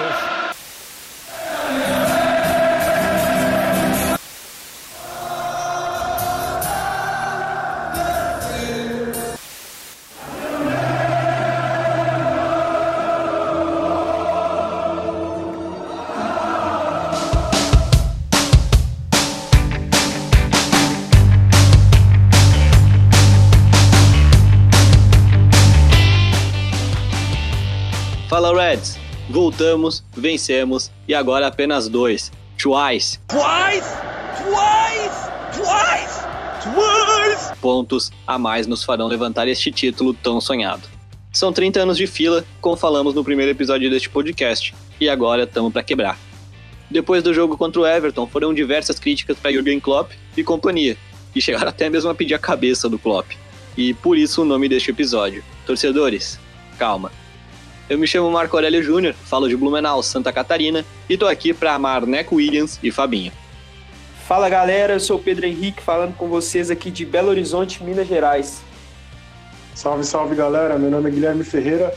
Fala voltamos, vencemos e agora apenas dois. Twice. Twice! Twice! Twice! Twice! Pontos a mais nos farão levantar este título tão sonhado. São 30 anos de fila, como falamos no primeiro episódio deste podcast, e agora estamos para quebrar. Depois do jogo contra o Everton, foram diversas críticas para Jürgen Klopp e companhia, e chegaram até mesmo a pedir a cabeça do Klopp. E por isso o nome deste episódio. Torcedores, calma. Eu me chamo Marco Aurélio Júnior, falo de Blumenau, Santa Catarina, e tô aqui para amar Neco Williams e Fabinho. Fala galera, eu sou o Pedro Henrique falando com vocês aqui de Belo Horizonte, Minas Gerais. Salve, salve galera, meu nome é Guilherme Ferreira,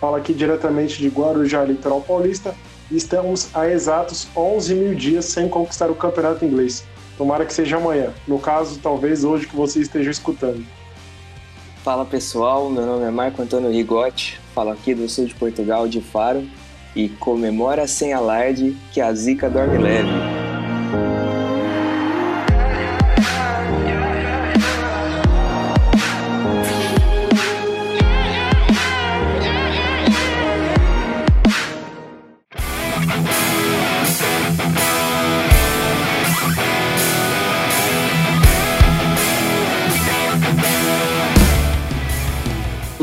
falo aqui diretamente de Guarujá, litoral paulista, e estamos há exatos 11 mil dias sem conquistar o campeonato inglês. Tomara que seja amanhã, no caso, talvez hoje que você esteja escutando. Fala pessoal, meu nome é Marco Antônio Rigotti, falo aqui do sul de Portugal, de Faro, e comemora sem alarde que a zica dorme leve.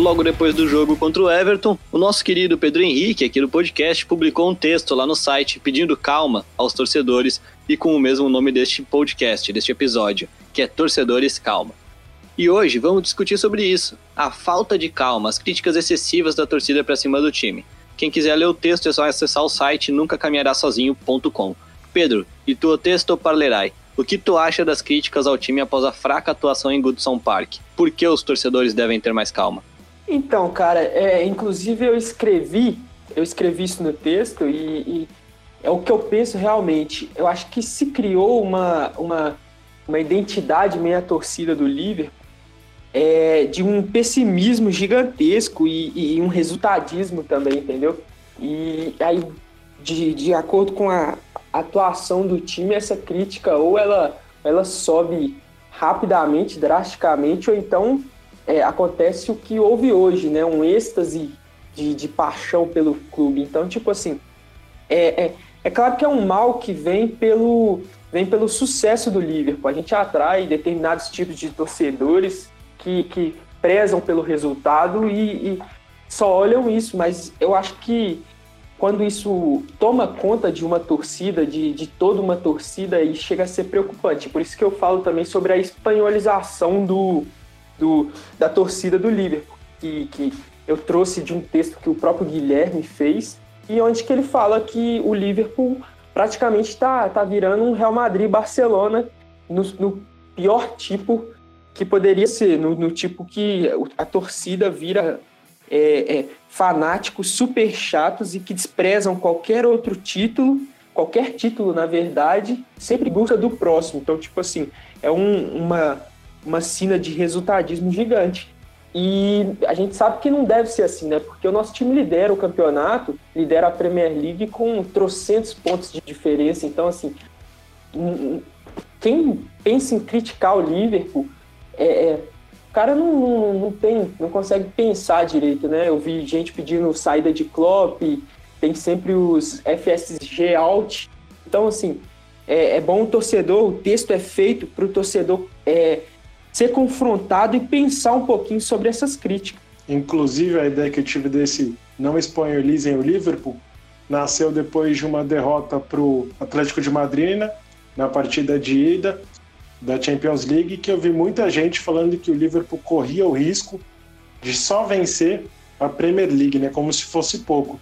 Logo depois do jogo contra o Everton, o nosso querido Pedro Henrique, aqui do podcast, publicou um texto lá no site pedindo calma aos torcedores e com o mesmo nome deste podcast, deste episódio, que é Torcedores Calma. E hoje vamos discutir sobre isso, a falta de calma, as críticas excessivas da torcida para cima do time. Quem quiser ler o texto é só acessar o site nuncacaminharasozinho.com. Pedro, e tu o texto parlerai? O que tu acha das críticas ao time após a fraca atuação em Goodson Park? Por que os torcedores devem ter mais calma? Então, cara, é, inclusive eu escrevi, eu escrevi isso no texto e, e, é o que eu penso realmente. Eu acho que se criou uma, uma, uma identidade meia torcida do Liverpool é, de um pessimismo gigantesco e, e, um resultadismo também, entendeu? E aí, de, de acordo com a atuação do time, essa crítica ou ela, ela sobe rapidamente, drasticamente, ou então é, acontece o que houve hoje, né? Um êxtase de, de paixão pelo clube. Então, tipo assim, é, é, é, claro que é um mal que vem pelo, vem pelo sucesso do Liverpool. A gente atrai determinados tipos de torcedores que, que prezam pelo resultado e, e só olham isso, mas eu acho que quando isso toma conta de uma torcida, de, de toda uma torcida, e chega a ser preocupante. Por isso que eu falo também sobre a espanholização do, do, da torcida do Liverpool, que, que eu trouxe de um texto que o próprio Guilherme fez, e onde que ele fala que o Liverpool praticamente está tá virando um Real Madrid-Barcelona no, no, pior tipo que poderia ser, no, no tipo que a torcida vira é, é, fanáticos super chatos e que desprezam qualquer outro título, qualquer título, na verdade, sempre busca do próximo. Então, tipo assim, é um, uma, uma sina de resultadismo gigante. E a gente sabe que não deve ser assim, né? Porque o nosso time lidera o campeonato, lidera a Premier League com trocentos pontos de diferença. Então, assim, quem pensa em criticar o Liverpool, é, é, o cara não, não, não, tem, não consegue pensar direito, né? Eu vi gente pedindo saída de Klopp, tem sempre os FSG out. Então, assim, é, é bom o torcedor, o texto é feito para o torcedor é, ser confrontado e pensar um pouquinho sobre essas críticas. Inclusive, a ideia que eu tive desse não espanholizem o Liverpool nasceu depois de uma derrota para o Atlético de Madrid né, na partida de ida da Champions League, que eu vi muita gente falando que o Liverpool corria o risco de só vencer a Premier League, né, como se fosse pouco.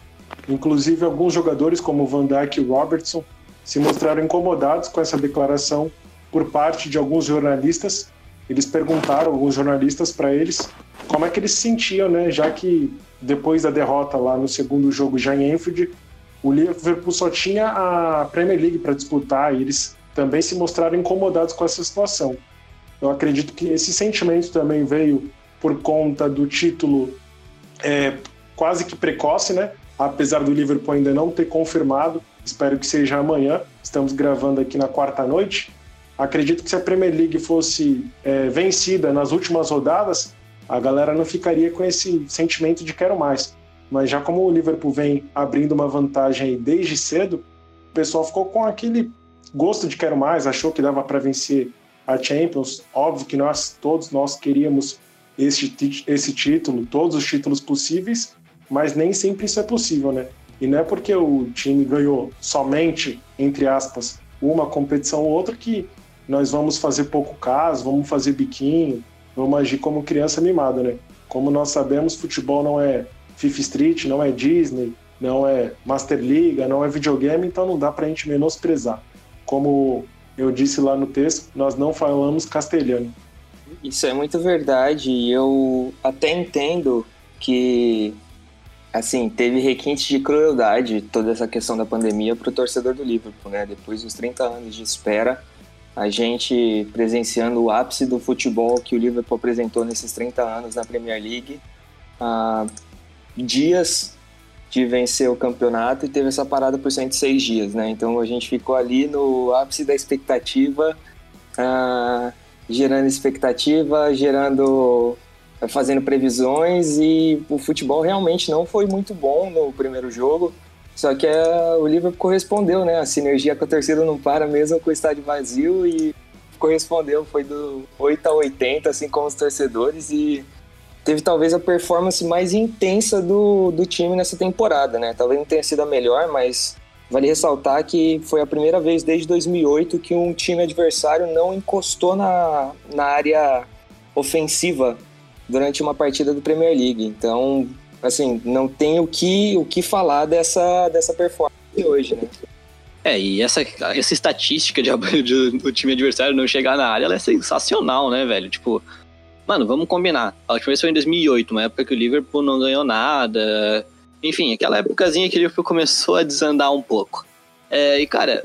Inclusive, alguns jogadores, como Van Dijk e Robertson, se mostraram incomodados com essa declaração por parte de alguns jornalistas eles perguntaram, alguns jornalistas, para eles como é que eles se sentiam, né? Já que depois da derrota lá no segundo jogo já em Enfield, o Liverpool só tinha a Premier League para disputar e eles também se mostraram incomodados com essa situação. Eu acredito que esse sentimento também veio por conta do título é, quase que precoce, né? Apesar do Liverpool ainda não ter confirmado, espero que seja amanhã. Estamos gravando aqui na quarta noite. Acredito que se a Premier League fosse é, vencida nas últimas rodadas, a galera não ficaria com esse sentimento de quero mais. Mas já como o Liverpool vem abrindo uma vantagem desde cedo, o pessoal ficou com aquele gosto de quero mais, achou que dava para vencer a Champions. Óbvio que nós todos nós queríamos esse, esse título, todos os títulos possíveis, mas nem sempre isso é possível, né? E não é porque o time ganhou somente, entre aspas, uma competição ou outra que nós vamos fazer pouco caso, vamos fazer biquinho, vamos agir como criança mimada, né? Como nós sabemos, futebol não é FIFA Street, não é Disney, não é Master League, não é videogame, então não dá pra gente menosprezar. Como eu disse lá no texto, nós não falamos castelhano. Isso é muito verdade e eu até entendo que assim, teve requintes de crueldade toda essa questão da pandemia para o torcedor do Liverpool, né? Depois dos 30 anos de espera, a gente presenciando o ápice do futebol que o Liverpool apresentou nesses 30 anos na Premier League, ah, dias de vencer o campeonato e teve essa parada por 106 dias, né? Então a gente ficou ali no ápice da expectativa, ah, gerando expectativa, gerando fazendo previsões e o futebol realmente não foi muito bom no primeiro jogo. Só que é, o Liverpool correspondeu, né? A sinergia com a torcida não para mesmo com o estádio vazio e correspondeu, foi do 8 a 80, assim como os torcedores, e teve talvez a performance mais intensa do, do time nessa temporada, né? Talvez não tenha sido a melhor, mas vale ressaltar que foi a primeira vez desde 2008 que um time adversário não encostou na, na área ofensiva durante uma partida do Premier League. Então, assim, não tem o que, o que falar dessa, dessa performance hoje, né? É, e essa, essa estatística de, de, do time adversário não chegar na área, ela é sensacional, né, velho? Tipo, mano, vamos combinar. A última vez foi em 2008, uma época que o Liverpool não ganhou nada. Enfim, aquela épocazinha que o Liverpool começou a desandar um pouco. É, e, cara,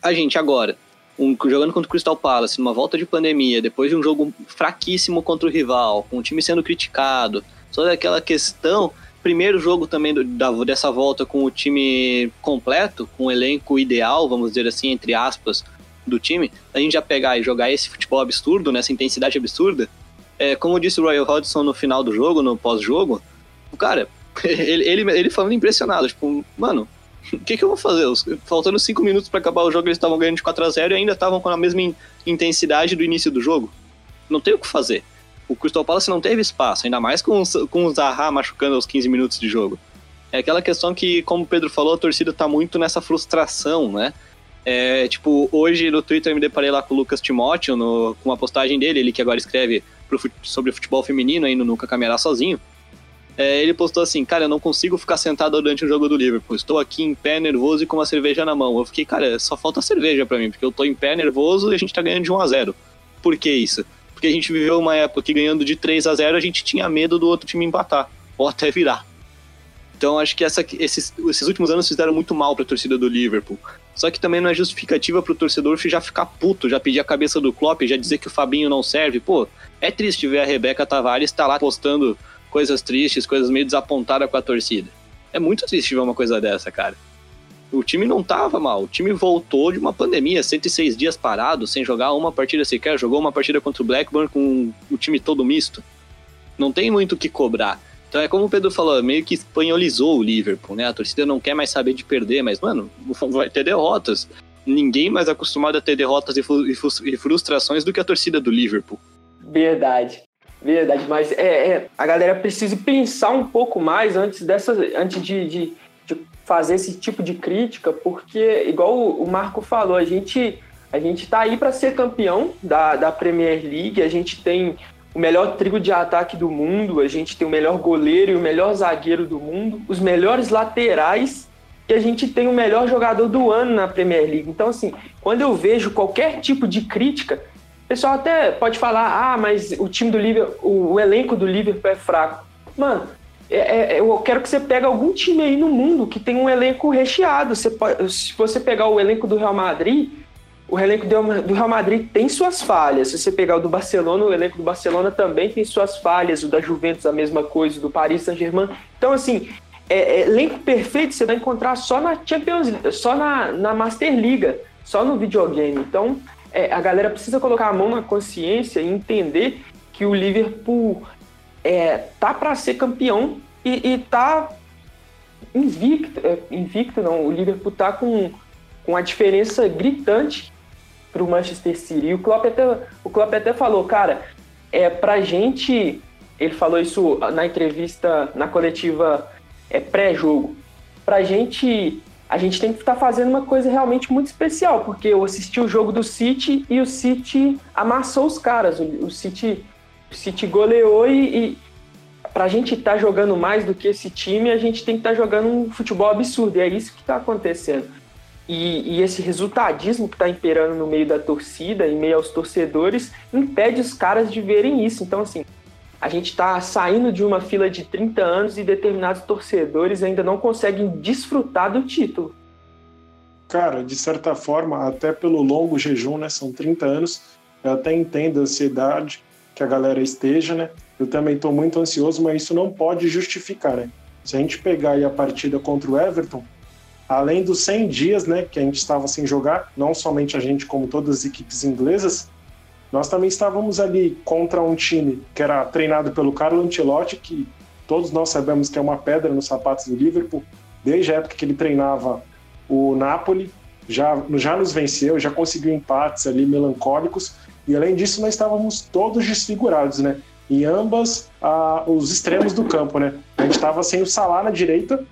a gente agora, um, jogando contra o Crystal Palace, numa volta de pandemia, depois de um jogo fraquíssimo contra o rival, com o time sendo criticado, toda aquela questão. Primeiro jogo também do, da, dessa volta com o time completo, com o elenco ideal, vamos dizer assim, entre aspas, do time, a gente já pegar e jogar esse futebol absurdo, nessa intensidade absurda. É, como disse o Royal Hodgson no final do jogo, no pós-jogo, o cara, ele, ele, ele falando impressionado, tipo, mano, o que, que eu vou fazer? Faltando cinco minutos para acabar o jogo, eles estavam ganhando de 4 a 0 e ainda estavam com a mesma intensidade do início do jogo. Não tem o que fazer o Crystal Palace não teve espaço, ainda mais com, com o Zaha machucando aos 15 minutos de jogo. É aquela questão que, como o Pedro falou, a torcida tá muito nessa frustração, né? É, tipo, hoje no Twitter eu me deparei lá com o Lucas Timóteo, no, com uma postagem dele, ele que agora escreve pro, sobre futebol feminino no Nunca Caminhará Sozinho. É, ele postou assim, cara, eu não consigo ficar sentado durante o jogo do Liverpool, estou aqui em pé, nervoso e com uma cerveja na mão. Eu fiquei, cara, só falta cerveja para mim, porque eu tô em pé, nervoso e a gente tá ganhando de 1 a 0 Por que isso? Porque a gente viveu uma época que ganhando de 3 a 0 a gente tinha medo do outro time empatar, ou até virar. Então acho que essa, esses, esses últimos anos fizeram muito mal para a torcida do Liverpool. Só que também não é justificativa para o torcedor já ficar puto, já pedir a cabeça do Klopp, já dizer que o Fabinho não serve. Pô, é triste ver a Rebeca Tavares estar tá lá postando coisas tristes, coisas meio desapontadas com a torcida. É muito triste ver uma coisa dessa, cara o time não tava mal. O time voltou de uma pandemia, 106 dias parado, sem jogar uma partida sequer. Jogou uma partida contra o Blackburn com o time todo misto. Não tem muito o que cobrar. Então é como o Pedro falou, meio que espanholizou o Liverpool, né? A torcida não quer mais saber de perder, mas, mano, vai ter derrotas. Ninguém mais acostumado a ter derrotas e frustrações do que a torcida do Liverpool. Verdade. Verdade, mas é, é a galera precisa pensar um pouco mais antes dessa, antes de, de fazer esse tipo de crítica, porque, igual o Marco falou, a gente a gente está aí para ser campeão da, da Premier League, a gente tem o melhor trio de ataque do mundo, a gente tem o melhor goleiro e o melhor zagueiro do mundo, os melhores laterais e a gente tem o melhor jogador do ano na Premier League. Então, assim, quando eu vejo qualquer tipo de crítica, o pessoal até pode falar, ah, mas o time do Liverpool, o elenco do Liverpool é fraco. Mano, é, é, eu quero que você pegue algum time aí no mundo que tem um elenco recheado. Você pode, se você pegar o elenco do Real Madrid, o elenco do Real Madrid tem suas falhas. Se você pegar o do Barcelona, o elenco do Barcelona também tem suas falhas. O da Juventus, a mesma coisa, o do Paris Saint-Germain. Então, assim, é, é, elenco perfeito você vai encontrar só na Champions só na, na Master Liga, só no videogame. Então, é, a galera precisa colocar a mão na consciência e entender que o Liverpool é, tá para ser campeão e, e tá invicto, é, invicto não, o Liverpool tá com, com a diferença gritante para o Manchester City. E o Klopp até, o Klopp até falou, cara, é pra gente, ele falou isso na entrevista, na coletiva é, pré-jogo, pra gente, a gente tem que estar tá fazendo uma coisa realmente muito especial, porque eu assisti o jogo do City e o City amassou os caras, o, o City o City goleou e, e para a gente estar tá jogando mais do que esse time, a gente tem que estar tá jogando um futebol absurdo. E é isso que está acontecendo. E, e, esse resultadismo que está imperando no meio da torcida, em meio aos torcedores, impede os caras de verem isso. Então, assim, a gente está saindo de uma fila de 30 anos e determinados torcedores ainda não conseguem desfrutar do título. Cara, de certa forma, até pelo longo jejum, né? São 30 anos, eu até entendo a ansiedade, que a galera esteja, né? Eu também estou muito ansioso, mas isso não pode justificar, né? Se a gente pegar aí a partida contra o Everton, além dos 100 dias, né, que a gente estava sem jogar, não somente a gente, como todas as equipes inglesas, nós também estávamos ali contra um time que era treinado pelo Carlo Ancelotti, que todos nós sabemos que é uma pedra nos sapatos do Liverpool, desde a época que ele treinava o Napoli, já, já nos venceu, já conseguiu empates ali melancólicos, e além disso, nós estávamos todos desfigurados, né? Em ambas ah, os extremos do campo, né? A gente estava sem o Salah na direita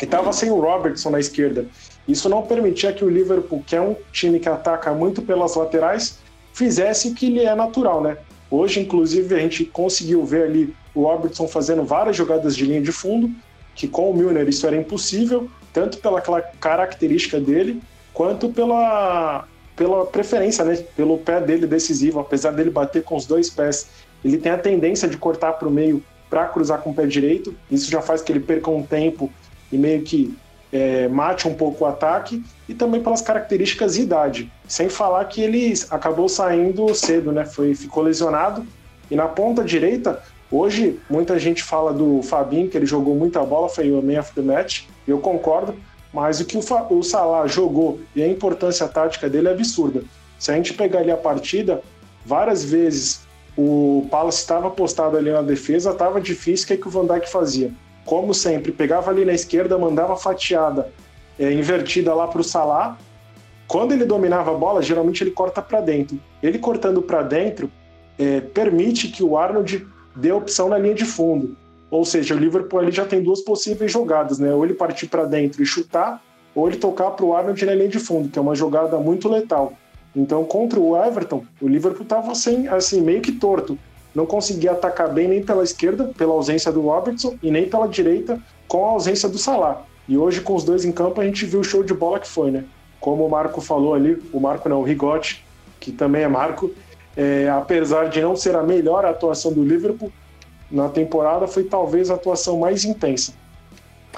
e estava sem o Robertson na esquerda. Isso não permitia que o Liverpool, que é um time que ataca muito pelas laterais, fizesse o que lhe é natural, né? Hoje, inclusive, a gente conseguiu ver ali o Robertson fazendo várias jogadas de linha de fundo, que com o Milner isso era impossível, tanto pela característica dele, quanto pela pela preferência, né? Pelo pé dele decisivo, apesar dele bater com os dois pés, ele tem a tendência de cortar para o meio para cruzar com o pé direito. Isso já faz que ele perca um tempo e meio que é, mate um pouco o ataque e também pelas características e idade. Sem falar que ele acabou saindo cedo, né? Foi, ficou lesionado. E na ponta direita, hoje muita gente fala do Fabinho, que ele jogou muita bola, foi o man of the match. Eu concordo, mas o que o, o Salah jogou e a importância tática dele é absurda. Se a gente pegar ali a partida, várias vezes o Palace estava postado ali na defesa, estava difícil, o que, é que o Van Dijk fazia? Como sempre, pegava ali na esquerda, mandava fatiada é, invertida lá para o Salah. Quando ele dominava a bola, geralmente ele corta para dentro. Ele cortando para dentro é, permite que o Arnold dê opção na linha de fundo. Ou seja, o Liverpool ali já tem duas possíveis jogadas, né? Ou ele partir para dentro e chutar, ou ele tocar para o Arnold na linha de fundo, que é uma jogada muito letal. Então, contra o Everton, o Liverpool estava assim, assim, meio que torto. Não conseguia atacar bem nem pela esquerda, pela ausência do Robertson, e nem pela direita, com a ausência do Salah. E hoje, com os dois em campo, a gente viu o show de bola que foi, né? Como o Marco falou ali, o Marco não, o Rigotti, que também é Marco, é, apesar de não ser a melhor atuação do Liverpool, na temporada foi talvez a atuação mais intensa.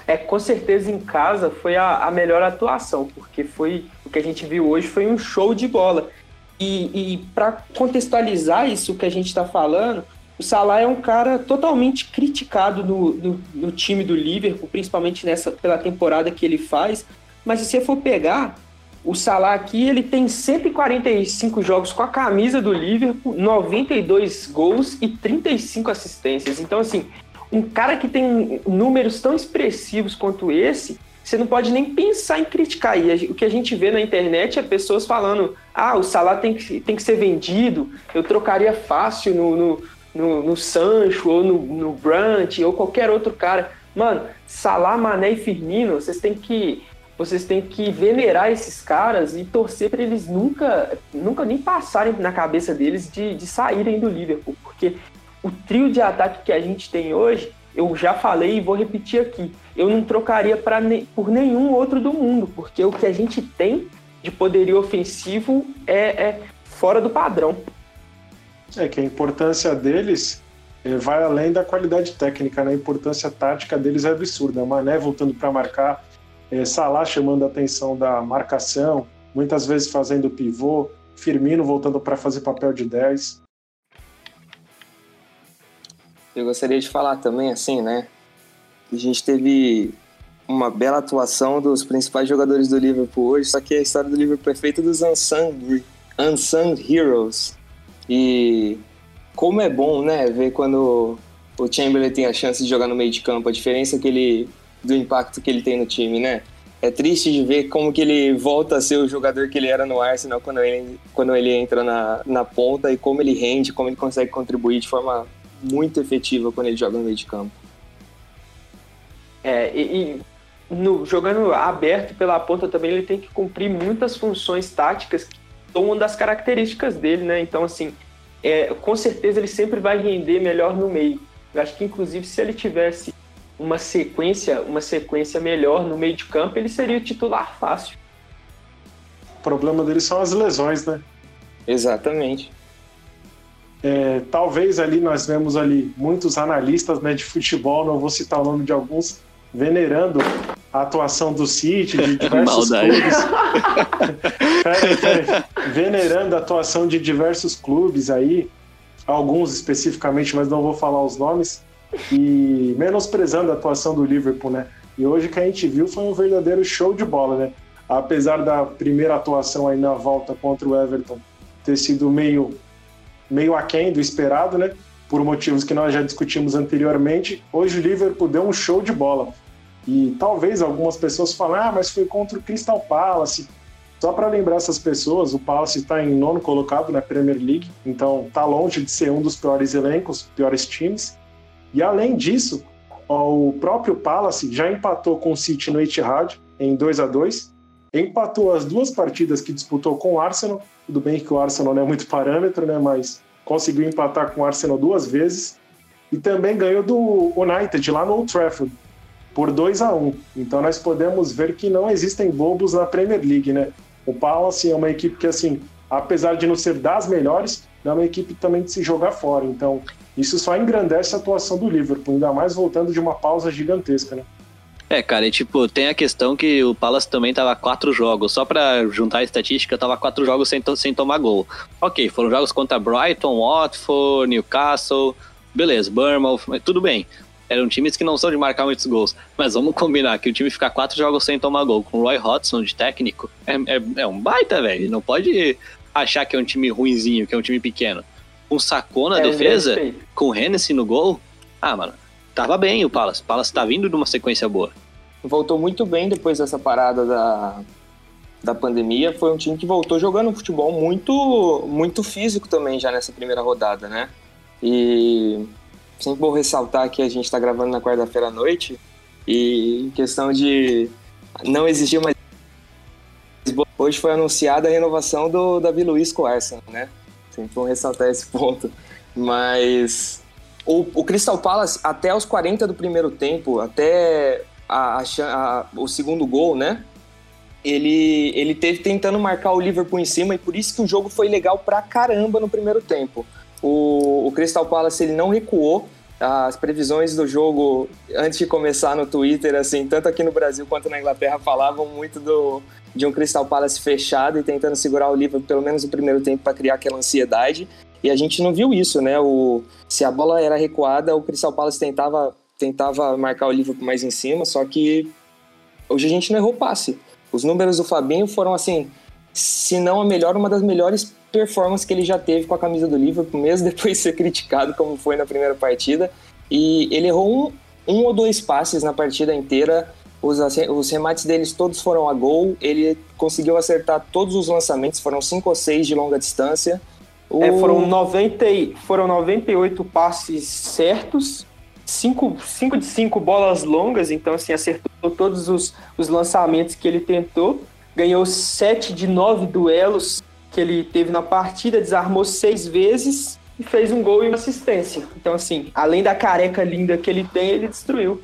É, com certeza em casa foi a, a melhor atuação, porque foi o que a gente viu hoje foi um show de bola. E, e para contextualizar isso que a gente está falando, o Salah é um cara totalmente criticado no, no, no, time do Liverpool, principalmente nessa pela temporada que ele faz. Mas se você for pegar, o Salah aqui, ele tem 145 jogos com a camisa do Liverpool, 92 gols e 35 assistências. Então, assim, um cara que tem números tão expressivos quanto esse, você não pode nem pensar em criticar. E o que a gente vê na internet é pessoas falando: ah, o Salah tem que, tem que ser vendido, eu trocaria fácil no, no, no, no Sancho, ou no, no Brandt, ou qualquer outro cara. Mano, Salah, Mané e Firmino, vocês têm que vocês têm que venerar esses caras e torcer para eles nunca, nunca nem passarem na cabeça deles de, de saírem do Liverpool, porque o trio de ataque que a gente tem hoje, eu já falei e vou repetir aqui, eu não trocaria pra, por nenhum outro do mundo, porque o que a gente tem de poderio ofensivo é, é fora do padrão. É que a importância deles é, vai além da qualidade técnica, né? a importância tática deles é absurda. Mané voltando para marcar, é, Salah chamando a atenção da marcação, muitas vezes fazendo pivô, Firmino voltando para fazer papel de 10. Eu gostaria de falar também, assim, né? A gente teve uma bela atuação dos principais jogadores do Liverpool hoje, só que a história do Liverpool é feita dos unsung, unsung heroes. E como é bom, né, ver quando o Chamberlain tem a chance de jogar no meio de campo, a diferença que ele do impacto que ele tem no time, né? É triste de ver como que ele volta a ser o jogador que ele era no Arsenal quando ele, quando ele entra na, na ponta e como ele rende, como ele consegue contribuir de forma muito efetiva quando ele joga no meio de campo. É, e, e no, jogando aberto pela ponta também ele tem que cumprir muitas funções táticas que são uma das características dele, né? Então, assim, é, com certeza ele sempre vai render melhor no meio. Eu acho que, inclusive, se ele tivesse uma sequência, uma sequência melhor no meio de campo, ele seria o titular fácil. O problema dele são as lesões, né? Exatamente. É, talvez ali nós vemos ali muitos analistas né, de futebol, não vou citar o nome de alguns, venerando a atuação do City, de diversos clubes. pera, pera, venerando a atuação de diversos clubes aí, alguns especificamente, mas não vou falar os nomes e menosprezando a atuação do Liverpool, né? E hoje que a gente viu foi um verdadeiro show de bola, né? Apesar da primeira atuação aí na volta contra o Everton ter sido meio meio aquém do esperado, né? Por motivos que nós já discutimos anteriormente, hoje o Liverpool deu um show de bola. E talvez algumas pessoas falem, ah, mas foi contra o Crystal Palace. Só para lembrar essas pessoas, o Palace está em nono colocado na Premier League, então está longe de ser um dos piores elencos, piores times. E além disso, o próprio Palace já empatou com o City no Etihad em 2 a 2 empatou as duas partidas que disputou com o Arsenal. Tudo bem que o Arsenal não é muito parâmetro, né? Mas conseguiu empatar com o Arsenal duas vezes. E também ganhou do United lá no Old Trafford por 2 a 1 Então nós podemos ver que não existem bobos na Premier League, né? O Palace é uma equipe que, assim, apesar de não ser das melhores, é uma equipe também de se jogar fora. Então, isso só engrandece a atuação do Liverpool, ainda mais voltando de uma pausa gigantesca, né? É, cara, e tipo, tem a questão que o Palace também tava quatro jogos, só pra juntar a estatística, tava quatro jogos sem, sem tomar gol. Ok, foram jogos contra Brighton, Watford, Newcastle, beleza, Bournemouth, tudo bem. Eram times que não são de marcar muitos gols. Mas vamos combinar que o time ficar quatro jogos sem tomar gol com o Roy Hodgson de técnico é, é, é um baita, velho. Não pode achar que é um time ruinzinho, que é um time pequeno. Com Sacou na é defesa, com o Hennessy no gol. Ah, mano, tava bem o Palace. O Palace tá vindo de uma sequência boa. Voltou muito bem depois dessa parada da, da pandemia. Foi um time que voltou jogando futebol muito, muito físico também já nessa primeira rodada, né? E sempre vou ressaltar que a gente está gravando na quarta-feira à noite e em questão de não existir mais hoje foi anunciada a renovação do Davi Luiz com o Arsenal, né? Sempre vou ressaltar esse ponto. Mas o, o, Crystal Palace, até os 40 do primeiro tempo, até a, a, o segundo gol, né? Ele, ele teve tentando marcar o Liverpool em cima e por isso que o jogo foi legal pra caramba no primeiro tempo. O, o Crystal Palace ele não recuou. As previsões do jogo antes de começar no Twitter, assim, tanto aqui no Brasil quanto na Inglaterra, falavam muito do, de um Crystal Palace fechado e tentando segurar o Liverpool pelo menos no primeiro tempo para criar aquela ansiedade. E a gente não viu isso, né? O, se a bola era recuada, o Crystal Palace tentava, tentava marcar o Liverpool mais em cima, só que hoje a gente não errou passe. Os números do Fabinho foram assim, se não a melhor, uma das melhores performances que ele já teve com a camisa do Liverpool, mesmo depois de ser criticado como foi na primeira partida. E ele errou um, um ou dois passes na partida inteira. Os, os remates deles todos foram a gol. Ele conseguiu acertar todos os lançamentos, foram cinco ou seis de longa distância. O... É, foram, 90, foram 98 passes certos, 5 de 5 bolas longas, então assim, acertou todos os, os lançamentos que ele tentou ganhou sete de nove duelos que ele teve na partida, desarmou seis vezes e fez um gol e uma assistência. Então, assim, além da careca linda que ele tem, ele destruiu.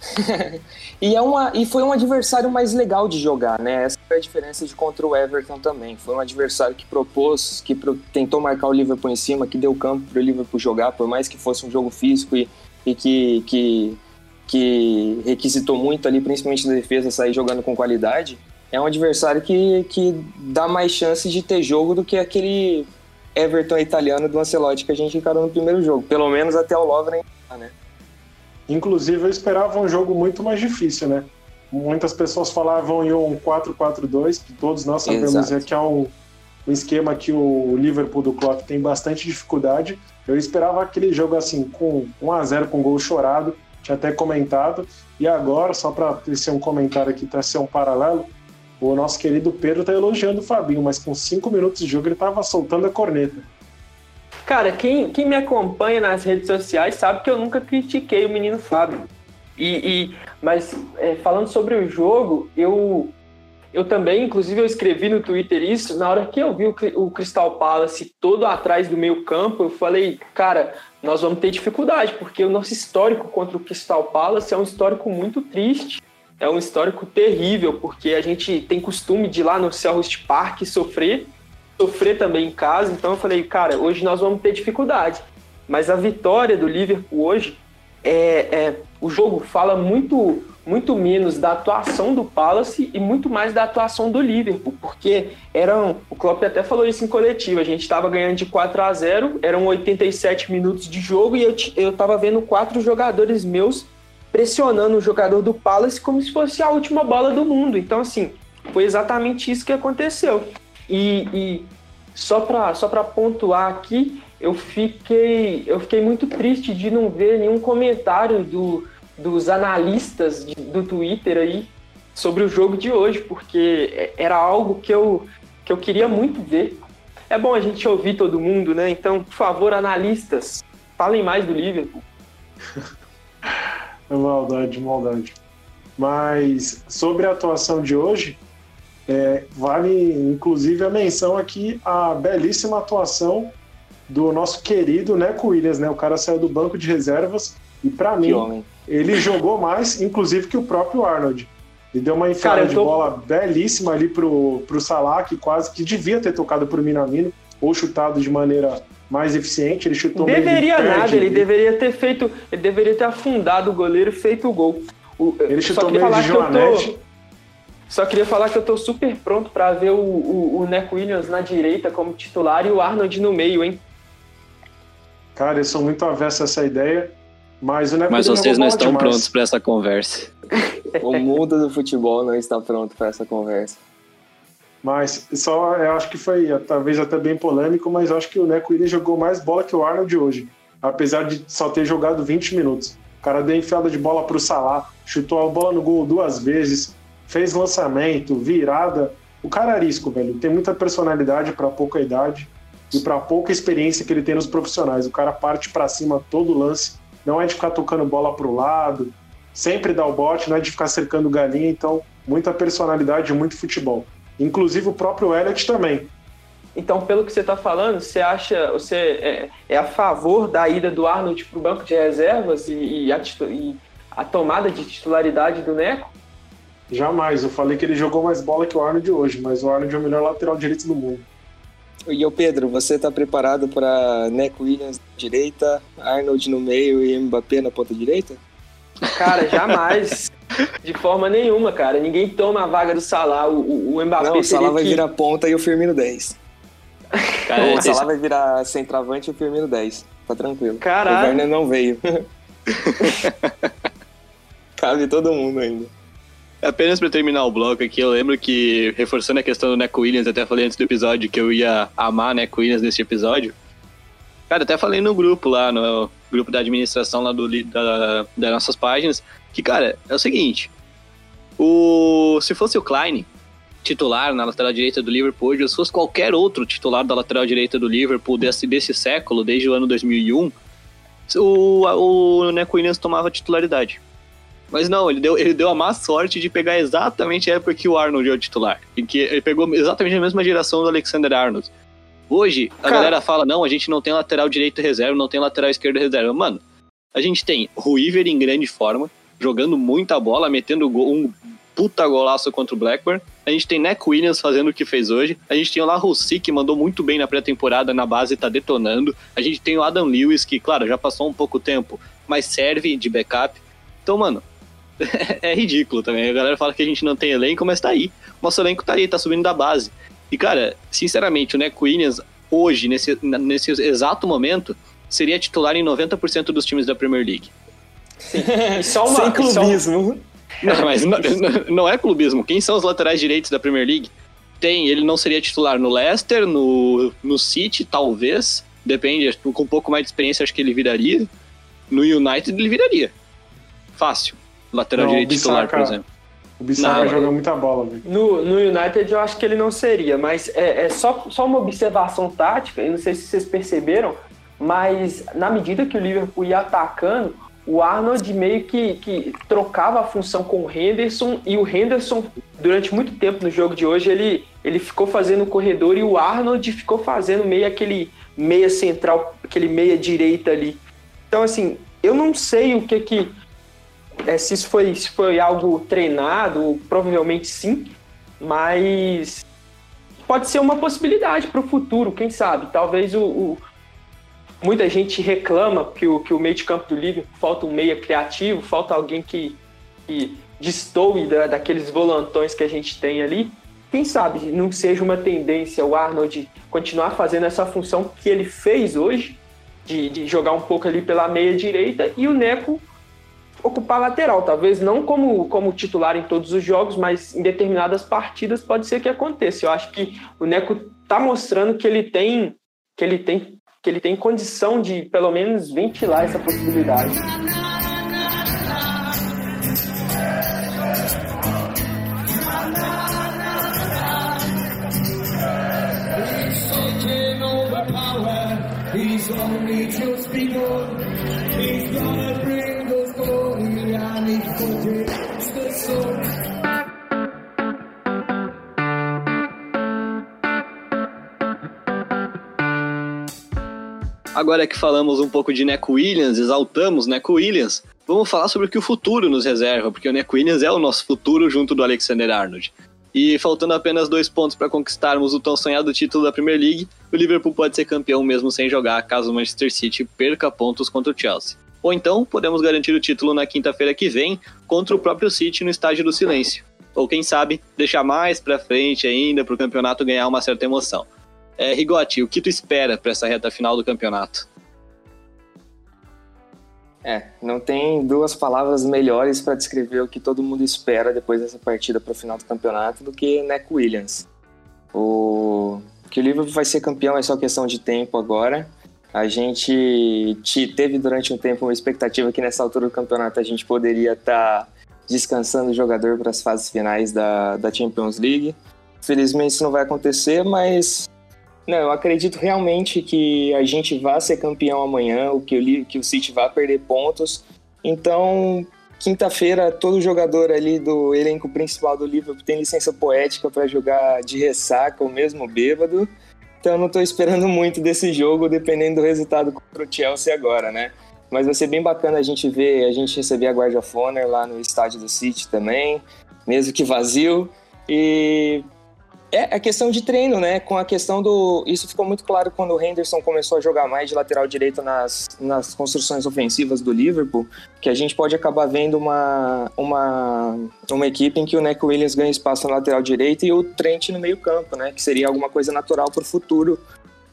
e, é uma, e foi um adversário mais legal de jogar, né? Essa foi a diferença de contra o Everton também. Foi um adversário que propôs, que pro, tentou marcar o Liverpool em cima, que deu campo para o Liverpool jogar, por mais que fosse um jogo físico e, e que, que, que requisitou muito ali, principalmente da defesa, sair jogando com qualidade. É um adversário que, que dá mais chance de ter jogo do que aquele Everton italiano do Ancelotti que a gente encarou no primeiro jogo. Pelo menos até o Lovren, né? Inclusive, eu esperava um jogo muito mais difícil, né? Muitas pessoas falavam em um 4-4-2, que todos nós sabemos Exato. que é um, um esquema que o Liverpool do Klopp tem bastante dificuldade. Eu esperava aquele jogo assim, com 1 a 0 com gol chorado, tinha até comentado. E agora, só para ser um comentário aqui, para ser um paralelo, o nosso querido Pedro está elogiando o Fabinho, mas com cinco minutos de jogo ele estava soltando a corneta. Cara, quem, quem me acompanha nas redes sociais sabe que eu nunca critiquei o menino Fábio. E, e mas é, falando sobre o jogo, eu eu também, inclusive, eu escrevi no Twitter isso. Na hora que eu vi o, o Crystal Palace todo atrás do meio campo, eu falei, cara, nós vamos ter dificuldade, porque o nosso histórico contra o Crystal Palace é um histórico muito triste. É um histórico terrível, porque a gente tem costume de ir lá no Selhurst Park sofrer sofrer também em casa. Então eu falei, cara, hoje nós vamos ter dificuldade. Mas a vitória do Liverpool hoje é, é o jogo fala muito muito menos da atuação do Palace e muito mais da atuação do Liverpool, porque eram, o Klopp até falou isso em coletivo, a gente estava ganhando de 4 a 0, eram 87 minutos de jogo e eu eu estava vendo quatro jogadores meus pressionando o jogador do Palace como se fosse a última bola do mundo. Então assim, foi exatamente isso que aconteceu. E, e só para só pontuar aqui, eu fiquei, eu fiquei muito triste de não ver nenhum comentário do, dos analistas de, do Twitter aí sobre o jogo de hoje, porque era algo que eu, que eu queria muito ver. É bom a gente ouvir todo mundo, né? Então, por favor, analistas, falem mais do Liverpool. É maldade, maldade. Mas sobre a atuação de hoje, é, vale, inclusive, a menção aqui a belíssima atuação do nosso querido Neco Williams, né? O cara saiu do banco de reservas e, para mim, homem. ele jogou mais, inclusive, que o próprio Arnold. Ele deu uma enfiada tô... de bola belíssima ali pro, pro Salah, que quase que devia ter tocado pro Minamino, ou chutado de maneira mais eficiente. Ele chutou Deveria nada, ele deveria ter feito. Ele deveria ter afundado o goleiro e feito o gol. O, ele chutou meio de Joanete. Só queria falar que eu tô super pronto para ver o, o, o Neco Williams na direita como titular e o Arnold no meio, hein? Cara, eu sou muito avesso a essa ideia, mas o Neco Mas vocês não estão demais. prontos para essa conversa. o mundo do futebol não está pronto para essa conversa. Mas só eu acho que foi talvez até bem polêmico, mas eu acho que o Neco Williams jogou mais bola que o Arnold hoje, apesar de só ter jogado 20 minutos. O cara deu enfiada de bola para o Salah, chutou a bola no gol duas vezes, fez lançamento, virada. O cara é arisco, velho. Tem muita personalidade para pouca idade e para pouca experiência que ele tem nos profissionais. O cara parte para cima todo lance, não é de ficar tocando bola pro lado, sempre dá o bote, não é de ficar cercando galinha, então muita personalidade, muito futebol. Inclusive o próprio Elliot também. Então, pelo que você está falando, você acha, você é, é, a favor da ida do Arnold para o banco de reservas e, e, a, e a tomada de titularidade do Neco? Jamais. Eu falei que ele jogou mais bola que o Arnold hoje, mas o Arnold é o melhor lateral direito do mundo. E o Pedro, você está preparado para Neco Williams na direita, Arnold no meio e Mbappé na ponta direita? Cara, jamais. De forma nenhuma, cara. Ninguém toma a vaga do Salah. O, o Mbappé Não, o Salah vai que... virar ponta e o Firmino 10. Cara, o Salah vai virar centroavante e o Firmino 10. Tá tranquilo. Caralho. O Werner não veio. Cabe todo mundo ainda. Apenas para terminar o bloco aqui, eu lembro que, reforçando a questão do Neco Williams, até falei antes do episódio que eu ia amar Neco Williams nesse episódio. Cara, até falei no grupo lá, no grupo da administração lá do, da, das nossas páginas, que, cara, é o seguinte: o, se fosse o Klein, titular na lateral direita do Liverpool hoje, se fosse qualquer outro titular da lateral direita do Liverpool desse, desse século, desde o ano 2001, o, o Neco Williams tomava titularidade. Mas não, ele deu, ele deu a má sorte de pegar exatamente a época que o Arnold é o titular. Em que ele pegou exatamente a mesma geração do Alexander Arnold. Hoje, a Cara. galera fala: não, a gente não tem lateral direito reserva, não tem lateral esquerdo reserva. Mano, a gente tem Ruiver em grande forma, jogando muita bola, metendo gol, um puta golaço contra o Blackburn. A gente tem Neck Williams fazendo o que fez hoje. A gente tem o Larossi, que mandou muito bem na pré-temporada na base e tá detonando. A gente tem o Adam Lewis, que, claro, já passou um pouco tempo, mas serve de backup. Então, mano, é ridículo também. A galera fala que a gente não tem elenco, mas tá aí. O nosso elenco tá aí, tá subindo da base. E, cara, sinceramente, o Neck Williams, hoje, nesse, nesse exato momento, seria titular em 90% dos times da Premier League. Sim. Só uma, Sem clubismo. Não, mas não, não, é clubismo. Quem são os laterais direitos da Premier League? Tem, ele não seria titular no Leicester, no, no City, talvez. Depende, com um pouco mais de experiência, acho que ele viraria. No United, ele viraria. Fácil. Lateral Não, direito Bissaka- titular, por exemplo. O Bissaka Não, joga muita bola, velho. No, no United eu acho que ele não seria, mas é, é só, só uma observação tática, eu não sei se vocês perceberam, mas na medida que o Liverpool ia atacando, o Arnold meio que, que trocava a função com o Henderson e o Henderson, durante muito tempo no jogo de hoje, ele, ele ficou fazendo o corredor e o Arnold ficou fazendo meio aquele meia central, aquele meia direita ali. Então, assim, eu não sei o que que é, se isso foi, se foi algo treinado, provavelmente sim, mas pode ser uma possibilidade para o futuro, quem sabe? Talvez o, o- muita gente reclama que o, que o meio de campo do Liverpool falta um meia criativo, falta alguém que, que destoe da, daqueles volantões que a gente tem ali. Quem sabe não seja uma tendência o Arnold continuar fazendo essa função que ele fez hoje, de, de jogar um pouco ali pela meia direita, e o Neco ocupar lateral, talvez não como, como titular em todos os jogos, mas em determinadas partidas pode ser que aconteça. Eu acho que o Neco está mostrando que ele tem que ele tem que ele tem condição de pelo menos ventilar essa possibilidade. He's only just begun. He's gonna bring Agora que falamos um pouco de Neco Williams, exaltamos Neco Williams, vamos falar sobre o que o futuro nos reserva, porque o Neco Williams é o nosso futuro junto do Alexander Arnold. E faltando apenas dois pontos para conquistarmos o tão sonhado título da Premier League, o Liverpool pode ser campeão mesmo sem jogar, caso o Manchester City perca pontos contra o Chelsea. Ou então, podemos garantir o título na quinta-feira que vem contra o próprio City no Estádio do Silêncio. Ou quem sabe, deixar mais para frente ainda para o campeonato ganhar uma certa emoção. É, Rigotti, o que tu espera para essa reta final do campeonato? É, não tem duas palavras melhores para descrever o que todo mundo espera depois dessa partida para o final do campeonato do que Neck Williams. O que o Liverpool vai ser campeão é só questão de tempo agora. A gente te- teve durante um tempo uma expectativa que nessa altura do campeonato a gente poderia estar descansando o jogador para as fases finais da, da Champions League. Felizmente isso não vai acontecer, mas não, eu acredito realmente que a gente vai ser campeão amanhã, o que que o City vai perder pontos. Então, quinta-feira, todo jogador ali do elenco principal do Liverpool tem licença poética para jogar de ressaca ou mesmo bêbado. Então, eu não estou esperando muito desse jogo, dependendo do resultado contra o Chelsea agora, né? Mas vai ser bem bacana a gente ver, a gente receber a Guard of Honor lá no estádio do City também, mesmo que vazio. E é a questão de treino, né? Com a questão do. Isso ficou muito claro quando o Henderson começou a jogar mais de lateral direito nas, nas construções ofensivas do Liverpool, que a gente pode acabar vendo uma, uma, uma equipe em que o Neco Williams ganha espaço na lateral direita e o Trent no meio-campo, né? Que seria alguma coisa natural para o futuro,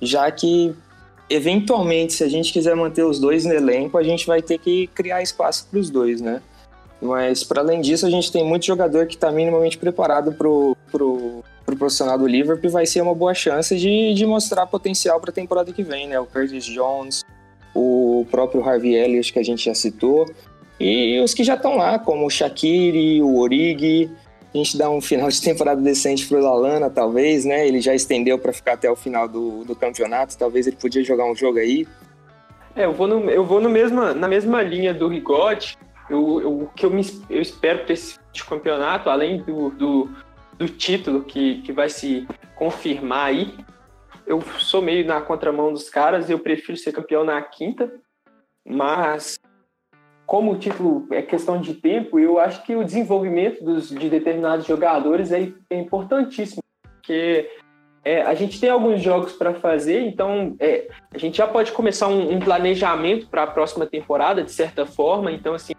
já que eventualmente, se a gente quiser manter os dois no elenco, a gente vai ter que criar espaço para os dois, né? Mas para além disso, a gente tem muito jogador que está minimamente preparado pro, pro, pro profissional do Liverpool vai ser uma boa chance de, de mostrar potencial para a temporada que vem, né? O Curtis Jones, o próprio Harvey Elliott que a gente já citou e os que já estão lá, como o Shaqiri, o Origi. A gente dá um final de temporada decente pro Lalana, talvez, né? Ele já estendeu para ficar até o final do, do campeonato, talvez ele podia jogar um jogo aí. É, eu vou, no, eu vou no mesma, na mesma linha do Rigotti. O que eu, me, eu espero para esse campeonato, além do, do, do título que, que vai se confirmar aí, eu sou meio na contramão dos caras, eu prefiro ser campeão na quinta, mas como o título é questão de tempo, eu acho que o desenvolvimento dos, de determinados jogadores é, é importantíssimo, porque é, a gente tem alguns jogos para fazer, então é, a gente já pode começar um, um planejamento para a próxima temporada, de certa forma. Então, assim,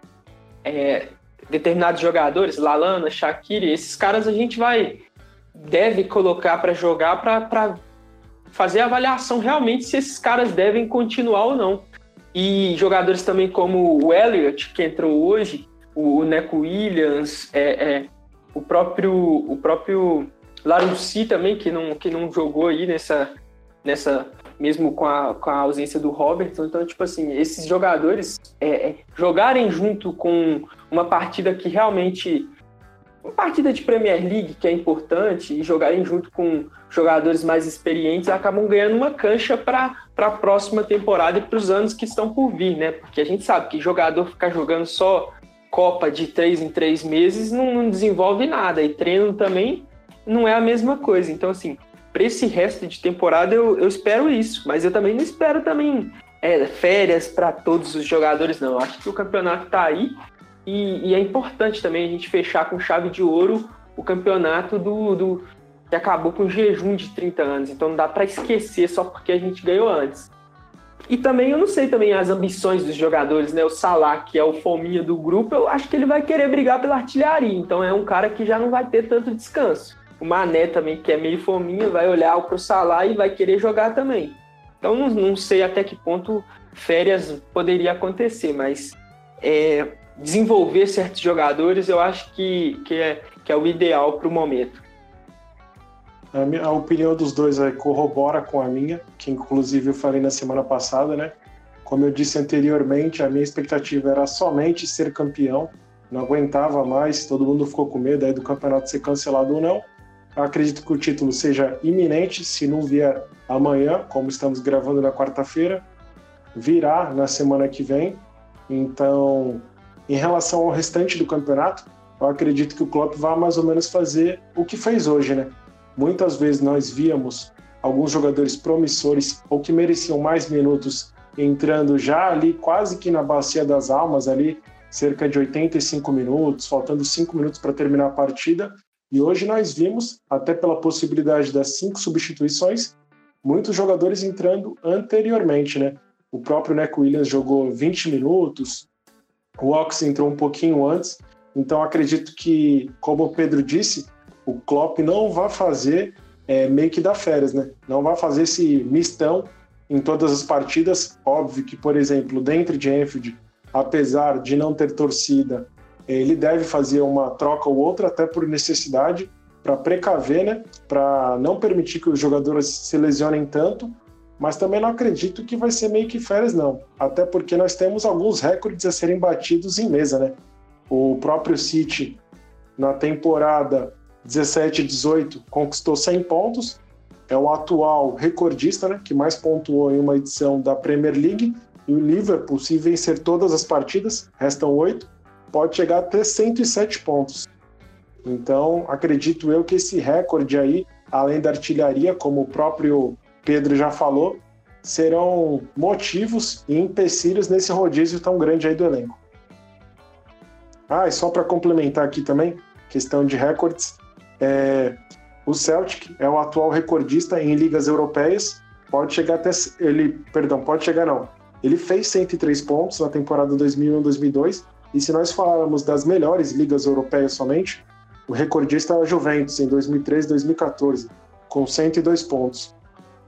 é, determinados jogadores, Lalana, Shaqiri, esses caras a gente vai deve colocar para jogar para fazer a avaliação realmente se esses caras devem continuar ou não. E jogadores também como o Elliott, que entrou hoje, o, Neco Williams, é, é, o próprio o próprio Larussi também, que não, que não jogou aí nessa, nessa mesmo com a, com a ausência do Robertson. Então, tipo assim, esses jogadores é, é, jogarem junto com uma partida que realmente. Uma partida de Premier League que é importante e jogarem junto com jogadores mais experientes acabam ganhando uma cancha para a próxima temporada e para os anos que estão por vir, né? Porque a gente sabe que jogador ficar jogando só Copa de três em três meses não, não desenvolve nada e treino também não é a mesma coisa. Então, assim, para esse resto de temporada eu, eu espero isso, mas eu também não espero também é, férias para todos os jogadores, não. Eu acho que o campeonato está aí e, e, é importante também a gente fechar com chave de ouro o campeonato do, do que acabou com jejum de 30 anos. Então não dá para esquecer só porque a gente ganhou antes. E também eu não sei também as ambições dos jogadores, né? O Salah, que é o fominha do grupo, eu acho que ele vai querer brigar pela artilharia. Então é um cara que já não vai ter tanto descanso o Mané também, que é meio fominha, vai olhar para o Salah e vai querer jogar também. Então não, não, sei até que ponto férias poderia acontecer, mas é, desenvolver certos jogadores eu acho que, que, é, que é o ideal para o momento. A, minha, a opinião dos dois aí corrobora com a minha, que inclusive eu falei na semana passada, né? Como eu disse anteriormente, a minha expectativa era somente ser campeão, não aguentava mais, todo mundo ficou com medo aí do campeonato ser cancelado ou não. Acredito que o título seja iminente, se não vier amanhã, como estamos gravando na quarta-feira, virá na semana que vem. Então, em relação ao restante do campeonato, eu acredito que o Klopp vai mais ou menos fazer o que fez hoje, né? Muitas vezes nós víamos alguns jogadores promissores ou que mereciam mais minutos entrando já ali quase que na bacia das almas ali, cerca de 85 minutos, faltando 5 minutos para terminar a partida, e hoje nós vimos, até pela possibilidade das cinco substituições, muitos jogadores entrando anteriormente, né? O próprio Neco Williams jogou 20 minutos, o Ox entrou um pouquinho antes, então acredito que, como o Pedro disse, o Klopp não vai fazer é, meio que dar férias, né? Não vai fazer esse mistão em todas as partidas. Óbvio que, por exemplo, dentro de Enfield, apesar de não ter torcida, ele deve fazer uma troca ou outra, até por necessidade, para precaver, né? Para não permitir que os jogadores se lesionem tanto. Mas também não acredito que vai ser meio que férias, não. Até porque nós temos alguns recordes a serem batidos em mesa, né? O próprio City, na temporada 17-18, conquistou 100 pontos. É o atual recordista, né? Que mais pontuou em uma edição da Premier League. E o Liverpool, se vencer todas as partidas, restam oito, pode chegar até 107 pontos. Então, acredito eu que esse recorde aí, além da artilharia, como o próprio Pedro já falou, serão motivos e empecilhos nesse rodízio tão grande aí do elenco. Ah, e só para complementar aqui também, questão de recordes, é, o Celtic é o atual recordista em ligas europeias, pode chegar até ele, perdão, pode chegar não. Ele fez 103 pontos na temporada 2001-2002 e se nós falarmos das melhores ligas europeias somente, o recordista é a Juventus em 2013 2014, com 102 pontos.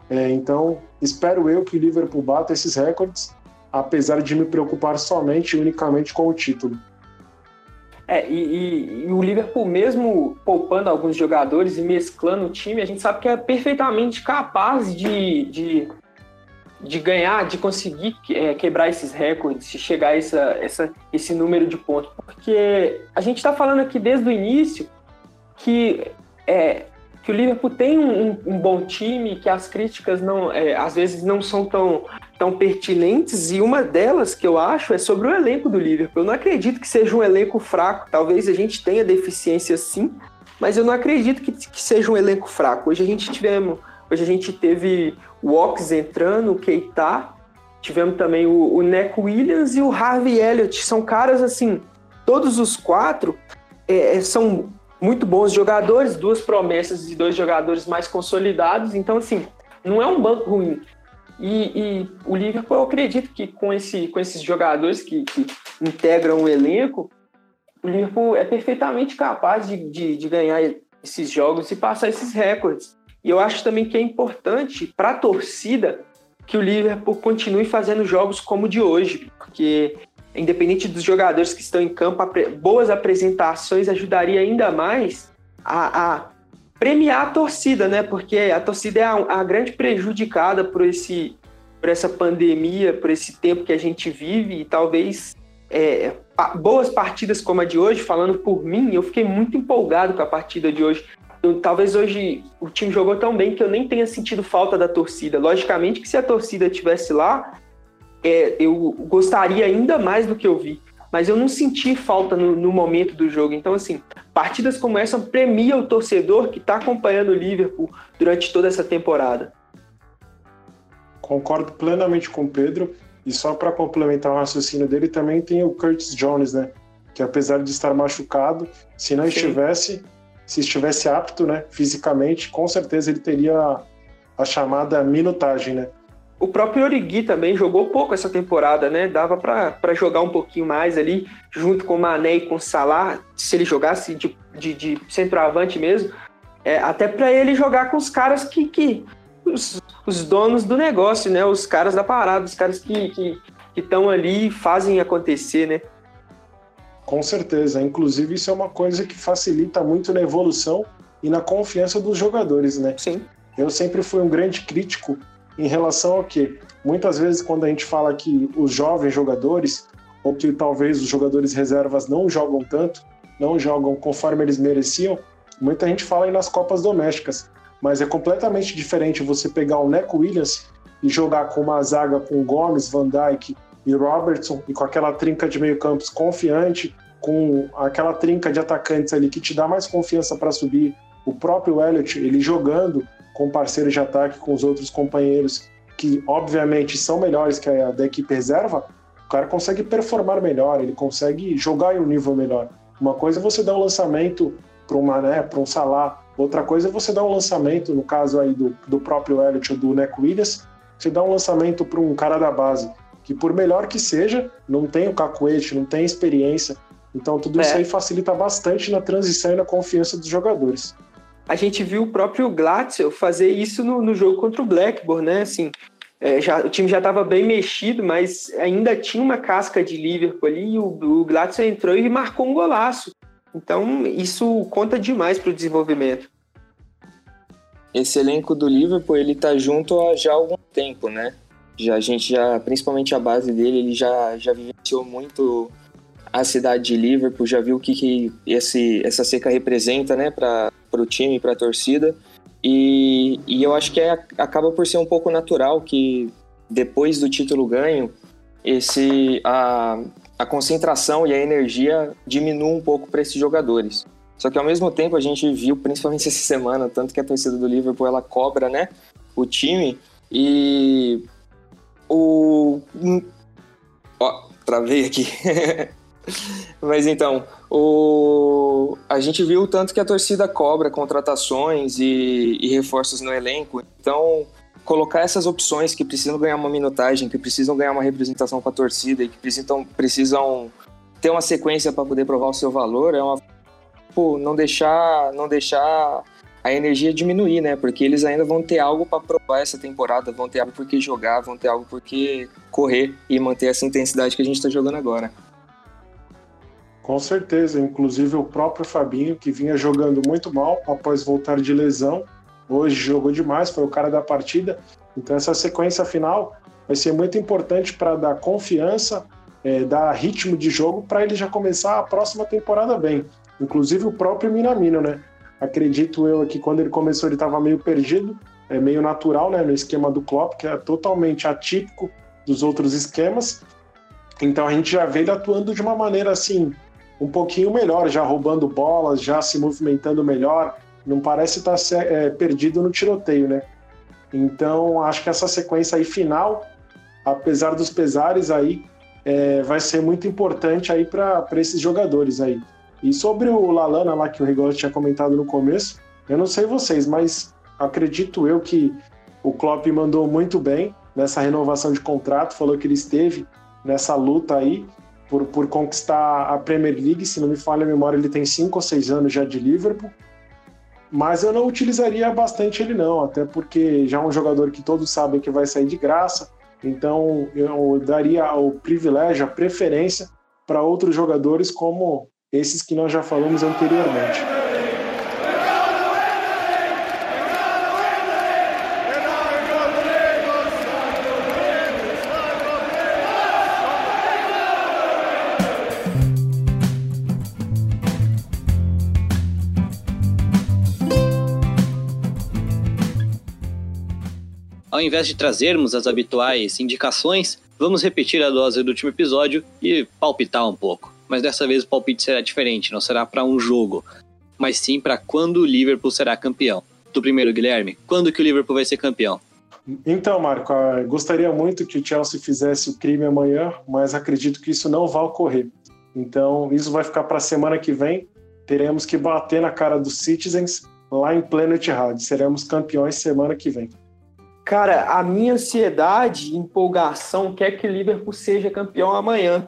É, então, espero eu que o Liverpool bata esses recordes, apesar de me preocupar somente e unicamente com o título. É, e, e, e, o Liverpool, mesmo poupando alguns jogadores e mesclando o time, a gente sabe que é perfeitamente capaz de, de de ganhar, de conseguir é, quebrar esses recordes, de chegar a essa, essa, esse número de pontos. Porque a gente está falando aqui desde o início que, é, que o Liverpool tem um, um bom time, que as críticas não, é, às vezes não são tão, tão pertinentes, e uma delas que eu acho é sobre o elenco do Liverpool. Eu não acredito que seja um elenco fraco, talvez a gente tenha deficiência sim, mas eu não acredito que, que seja um elenco fraco. Hoje a gente tivemos Hoje a gente teve o Ox entrando, o Keita, tivemos também o, o Neco Williams e o Harvey Elliott. São caras assim, todos os quatro é, é, são muito bons jogadores, duas promessas e dois jogadores mais consolidados. Então, assim, não é um banco ruim. E, e o Liverpool, eu acredito que com, esse, com esses jogadores que, que integram o elenco, o Liverpool é perfeitamente capaz de, de, de ganhar esses jogos e passar esses recordes. E eu acho também que é importante para a torcida que o Liverpool continue fazendo jogos como o de hoje, porque independente dos jogadores que estão em campo, boas apresentações ajudaria ainda mais a, a premiar a torcida, né? Porque a torcida é a, a, grande prejudicada por esse por essa pandemia, por esse tempo que a gente vive e talvez é, boas partidas como a de hoje, falando por mim, eu fiquei muito empolgado com a partida de hoje. Eu, talvez hoje o time jogou tão bem que eu nem tenha sentido falta da torcida. Logicamente que se a torcida estivesse lá, é, eu gostaria ainda mais do que eu vi. Mas eu não senti falta no, no momento do jogo. Então, assim, partidas como essa premia o torcedor que está acompanhando o Liverpool durante toda essa temporada. Concordo plenamente com o Pedro. E só para complementar o raciocínio dele, também tem o Curtis Jones, né? Que apesar de estar machucado, se não Sim. estivesse, se estivesse apto, né, fisicamente, com certeza ele teria a chamada minutagem, né? O próprio Origui também jogou pouco essa temporada, né? Dava para jogar um pouquinho mais ali, junto com o Mané e com o Salah, se ele jogasse de, de, de centroavante mesmo. É, até para ele jogar com os caras que, que os, os, donos do negócio, né? Os caras da parada, os caras que estão ali e fazem acontecer, né? Com certeza. Inclusive, isso é uma coisa que facilita muito na evolução e na confiança dos jogadores, né? Sim. Eu sempre fui um grande crítico em relação ao que muitas vezes quando a gente fala que os jovens jogadores ou que talvez os jogadores reservas não jogam tanto, não jogam conforme eles mereciam, muita gente fala aí nas copas domésticas mas é completamente diferente você pegar o Neco Williams e jogar com uma zaga com Gomes, Van Dijk e Robertson e com aquela trinca de meio-campos confiante, com aquela trinca de atacantes ali que te dá mais confiança para subir. O próprio Elliott, ele jogando com parceiro de ataque com os outros companheiros que obviamente são melhores que a da equipe reserva, o cara consegue performar melhor, ele consegue jogar em um nível melhor. Uma coisa é você dar um lançamento para um Mané, para um Salah, Outra coisa é você dar um lançamento, no caso aí do, do próprio Elliott ou do Neco Williams, você dá um lançamento para um cara da base, que por melhor que seja, não tem o cacuete, não tem experiência. Então tudo é. isso aí facilita bastante na transição e na confiança dos jogadores. A gente viu o próprio Glatzel fazer isso no, no jogo contra o Blackburn, né? Assim, é, já, o time já estava bem mexido, mas ainda tinha uma casca de Liverpool ali e o, o Glatzel entrou e marcou um golaço. Então, isso conta demais para o desenvolvimento. Esse elenco do Liverpool, ele tá junto há já algum tempo, né? Já, a gente já, principalmente a base dele, ele já, já vivenciou muito a cidade de Liverpool, já viu o que, que esse, essa seca representa, né, para o time, para a torcida. E, e eu acho que é, acaba por ser um pouco natural que depois do título ganho, esse, a, a concentração e a energia diminuam um pouco para esses jogadores. Só que ao mesmo tempo a gente viu, principalmente essa semana, tanto que a torcida do Liverpool ela cobra, né, o time e o ó, travei aqui. Mas então, o... a gente viu tanto que a torcida cobra contratações e, e reforços no elenco. Então, colocar essas opções que precisam ganhar uma minutagem, que precisam ganhar uma representação com a torcida e que precisam, precisam ter uma sequência para poder provar o seu valor, é uma pô, não deixar, não deixar a energia diminuir, né? Porque eles ainda vão ter algo para provar essa temporada, vão ter algo por que jogar, vão ter algo por que correr e manter essa intensidade que a gente está jogando agora. Com certeza, inclusive o próprio Fabinho, que vinha jogando muito mal após voltar de lesão, hoje jogou demais, foi o cara da partida. Então essa sequência final vai ser muito importante para dar confiança, é, dar ritmo de jogo para ele já começar a próxima temporada bem. Inclusive o próprio Minamino, né? Acredito eu que quando ele começou ele estava meio perdido, é meio natural, né? No esquema do Klopp, que é totalmente atípico dos outros esquemas. Então a gente já vê ele atuando de uma maneira assim, um pouquinho melhor, já roubando bolas, já se movimentando melhor, não parece estar tá, é, perdido no tiroteio, né? Então, acho que essa sequência aí final apesar dos pesares aí, é, vai ser muito importante aí para esses jogadores aí. E sobre o Lalana lá que o Rigor tinha comentado no começo, eu não sei vocês, mas acredito eu que o Klopp mandou muito bem nessa renovação de contrato, falou que ele esteve nessa luta aí por, por conquistar a Premier League, se não me falha a memória, ele tem cinco ou seis anos já de Liverpool, mas eu não utilizaria bastante ele não, até porque já é um jogador que todos sabem que vai sair de graça, então eu daria o privilégio, a preferência para outros jogadores como esses que nós já falamos anteriormente. Ao invés de trazermos as habituais indicações, vamos repetir a dose do último episódio e palpitar um pouco. Mas dessa vez o palpite será diferente, não será para um jogo, mas sim para quando o Liverpool será campeão. Do primeiro, Guilherme, quando que o Liverpool vai ser campeão? Então, Marco, ah, gostaria muito que o Chelsea fizesse o crime amanhã, mas acredito que isso não vai ocorrer. Então, isso vai ficar para a semana que vem. Teremos que bater na cara dos Citizens lá em Planet Etihad. Seremos campeões semana que vem. Cara, a minha ansiedade, empolgação quer que o Liverpool seja campeão amanhã,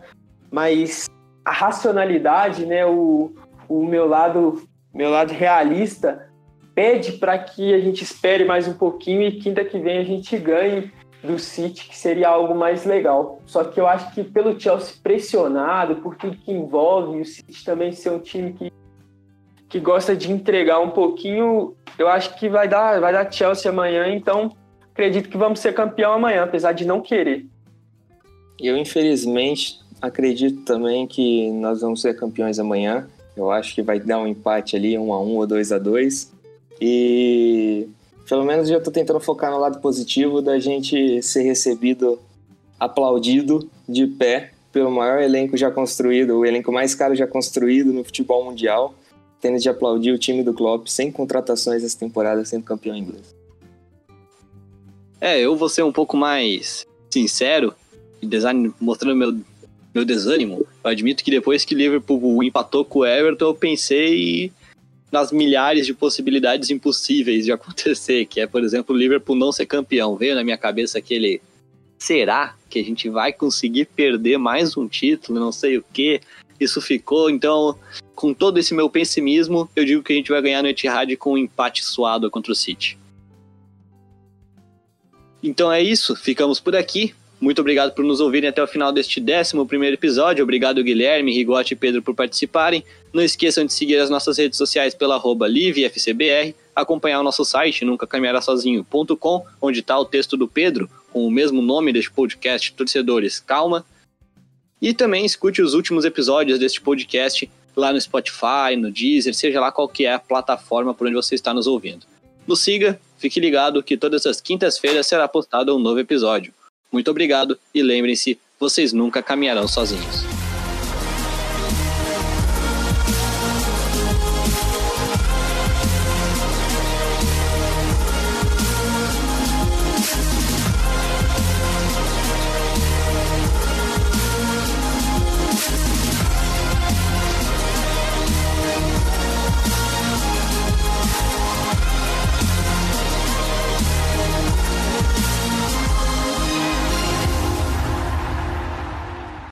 mas a racionalidade, né, o, o meu lado, meu lado realista pede para que a gente espere mais um pouquinho e quinta que vem a gente ganhe do City, que seria algo mais legal. Só que eu acho que pelo Chelsea pressionado, por tudo que envolve, o City também ser um time que, que gosta de entregar um pouquinho, eu acho que vai dar, vai dar Chelsea amanhã, então acredito que vamos ser campeão amanhã, apesar de não querer. Eu, infelizmente, acredito também que nós vamos ser campeões amanhã. Eu acho que vai dar um empate ali, um a um ou dois a dois. E pelo menos já estou tentando focar no lado positivo da gente ser recebido, aplaudido de pé pelo maior elenco já construído, o elenco mais caro já construído no futebol mundial, tendo de aplaudir o time do Klopp sem contratações essa temporada sendo campeão inglês. É, eu vou ser um pouco mais sincero, mostrando meu, meu desânimo. Eu admito que depois que Liverpool empatou com o Everton, eu pensei nas milhares de possibilidades impossíveis de acontecer, que é, por exemplo, o Liverpool não ser campeão. Veio na minha cabeça aquele será que a gente vai conseguir perder mais um título, não sei o que. Isso ficou, então, com todo esse meu pessimismo, eu digo que a gente vai ganhar no Etihad com um empate suado contra o City. Então é isso, ficamos por aqui. Muito obrigado por nos ouvirem até o final deste 11 episódio. Obrigado, Guilherme, Rigote e Pedro, por participarem. Não esqueçam de seguir as nossas redes sociais pela arroba LiveFCBR, acompanhar o nosso site nuncacaminharasozinho.com, onde está o texto do Pedro, com o mesmo nome deste podcast, Torcedores Calma. E também escute os últimos episódios deste podcast lá no Spotify, no Deezer, seja lá qual que é a plataforma por onde você está nos ouvindo. Nos siga, fique ligado que todas as quintas-feiras será postado um novo episódio. Muito obrigado e lembrem-se, vocês nunca caminharão sozinhos.